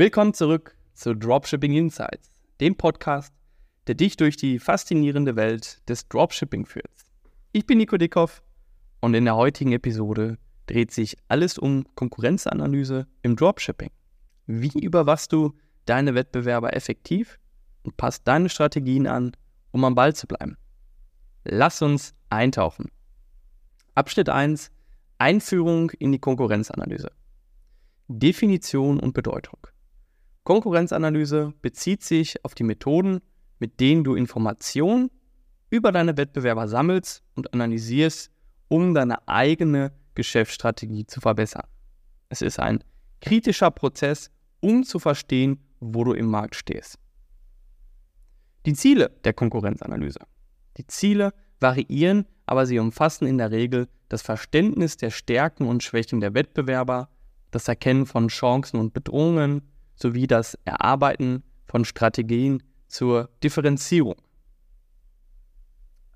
Willkommen zurück zu Dropshipping Insights, dem Podcast, der dich durch die faszinierende Welt des Dropshipping führt. Ich bin Nico Dickhoff und in der heutigen Episode dreht sich alles um Konkurrenzanalyse im Dropshipping. Wie überwachst du deine Wettbewerber effektiv und passt deine Strategien an, um am Ball zu bleiben? Lass uns eintauchen. Abschnitt 1 Einführung in die Konkurrenzanalyse. Definition und Bedeutung. Konkurrenzanalyse bezieht sich auf die Methoden, mit denen du Informationen über deine Wettbewerber sammelst und analysierst, um deine eigene Geschäftsstrategie zu verbessern. Es ist ein kritischer Prozess, um zu verstehen, wo du im Markt stehst. Die Ziele der Konkurrenzanalyse. Die Ziele variieren, aber sie umfassen in der Regel das Verständnis der Stärken und Schwächen der Wettbewerber, das Erkennen von Chancen und Bedrohungen sowie das Erarbeiten von Strategien zur Differenzierung.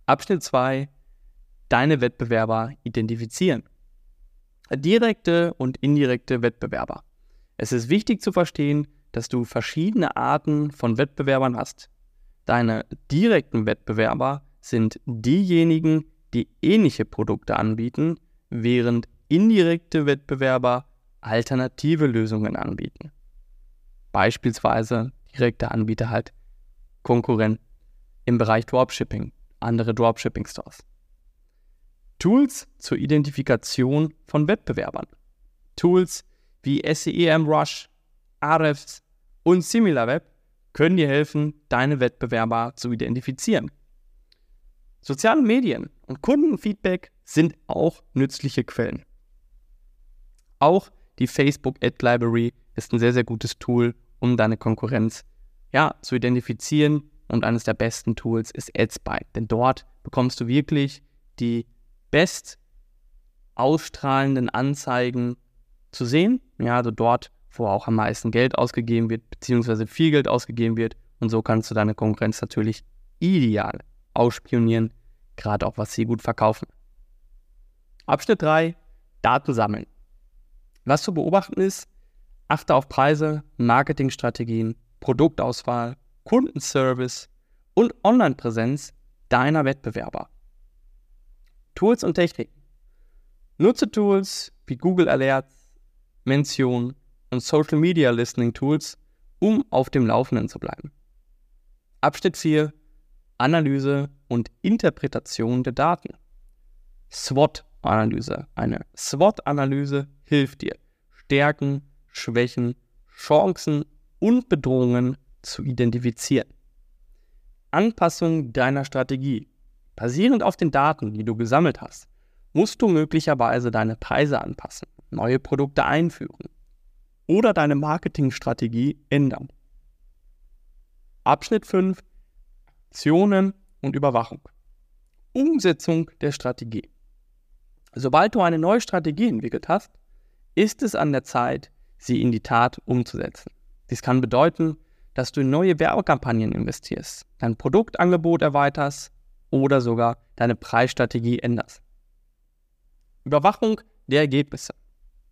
Abschnitt 2. Deine Wettbewerber identifizieren. Direkte und indirekte Wettbewerber. Es ist wichtig zu verstehen, dass du verschiedene Arten von Wettbewerbern hast. Deine direkten Wettbewerber sind diejenigen, die ähnliche Produkte anbieten, während indirekte Wettbewerber alternative Lösungen anbieten. Beispielsweise direkte Anbieter halt Konkurrent im Bereich Dropshipping, andere Dropshipping-Stores. Tools zur Identifikation von Wettbewerbern. Tools wie SEMrush, Ahrefs und SimilarWeb können dir helfen, deine Wettbewerber zu identifizieren. Soziale Medien und Kundenfeedback sind auch nützliche Quellen. Auch die Facebook Ad Library ist ein sehr, sehr gutes Tool, um deine Konkurrenz ja, zu identifizieren. Und eines der besten Tools ist AdSpike, denn dort bekommst du wirklich die best ausstrahlenden Anzeigen zu sehen. Ja, also dort, wo auch am meisten Geld ausgegeben wird, beziehungsweise viel Geld ausgegeben wird. Und so kannst du deine Konkurrenz natürlich ideal ausspionieren, gerade auch was sie gut verkaufen. Abschnitt 3, Daten sammeln. Was zu beobachten ist, achte auf Preise, Marketingstrategien, Produktauswahl, Kundenservice und Online-Präsenz deiner Wettbewerber. Tools und Techniken. Nutze Tools wie Google Alerts, Mention und Social Media Listening Tools, um auf dem Laufenden zu bleiben. Abschnitt 4. Analyse und Interpretation der Daten. SWOT-Analyse. Eine SWOT-Analyse hilft dir, Stärken, Schwächen, Chancen und Bedrohungen zu identifizieren. Anpassung deiner Strategie Basierend auf den Daten, die du gesammelt hast, musst du möglicherweise deine Preise anpassen, neue Produkte einführen oder deine Marketingstrategie ändern. Abschnitt 5 Aktionen und Überwachung. Umsetzung der Strategie. Sobald du eine neue Strategie entwickelt hast, ist es an der Zeit, sie in die Tat umzusetzen. Dies kann bedeuten, dass du in neue Werbekampagnen investierst, dein Produktangebot erweiterst oder sogar deine Preisstrategie änderst. Überwachung der Ergebnisse.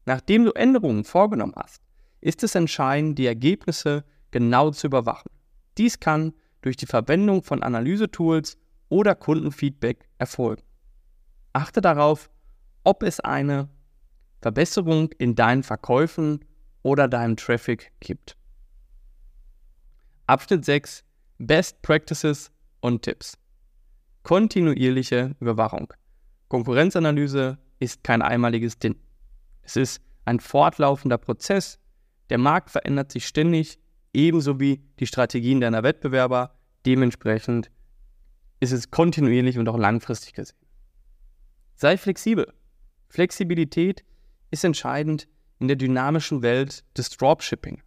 Nachdem du Änderungen vorgenommen hast, ist es entscheidend, die Ergebnisse genau zu überwachen. Dies kann durch die Verwendung von Analysetools oder Kundenfeedback erfolgen. Achte darauf, ob es eine Verbesserung in deinen Verkäufen oder deinem Traffic gibt. Abschnitt 6 Best Practices und Tipps. Kontinuierliche Überwachung. Konkurrenzanalyse ist kein einmaliges Ding. Es ist ein fortlaufender Prozess. Der Markt verändert sich ständig, ebenso wie die Strategien deiner Wettbewerber. Dementsprechend ist es kontinuierlich und auch langfristig gesehen. Sei flexibel. Flexibilität ist entscheidend in der dynamischen Welt des Dropshipping.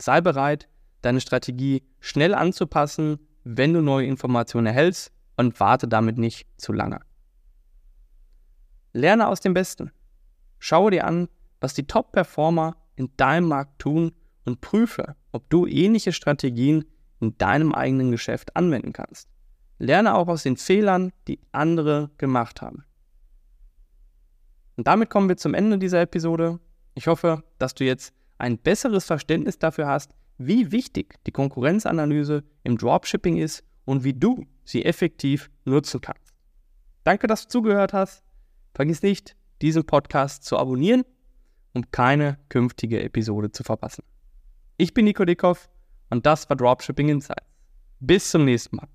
Sei bereit, deine Strategie schnell anzupassen, wenn du neue Informationen erhältst und warte damit nicht zu lange. Lerne aus dem Besten. Schaue dir an, was die Top-Performer in deinem Markt tun und prüfe, ob du ähnliche Strategien in deinem eigenen Geschäft anwenden kannst. Lerne auch aus den Fehlern, die andere gemacht haben. Und damit kommen wir zum Ende dieser Episode. Ich hoffe, dass du jetzt ein besseres Verständnis dafür hast, wie wichtig die Konkurrenzanalyse im Dropshipping ist und wie du sie effektiv nutzen kannst. Danke, dass du zugehört hast. Vergiss nicht, diesen Podcast zu abonnieren, um keine künftige Episode zu verpassen. Ich bin Nico Dickhoff und das war Dropshipping Insights. Bis zum nächsten Mal.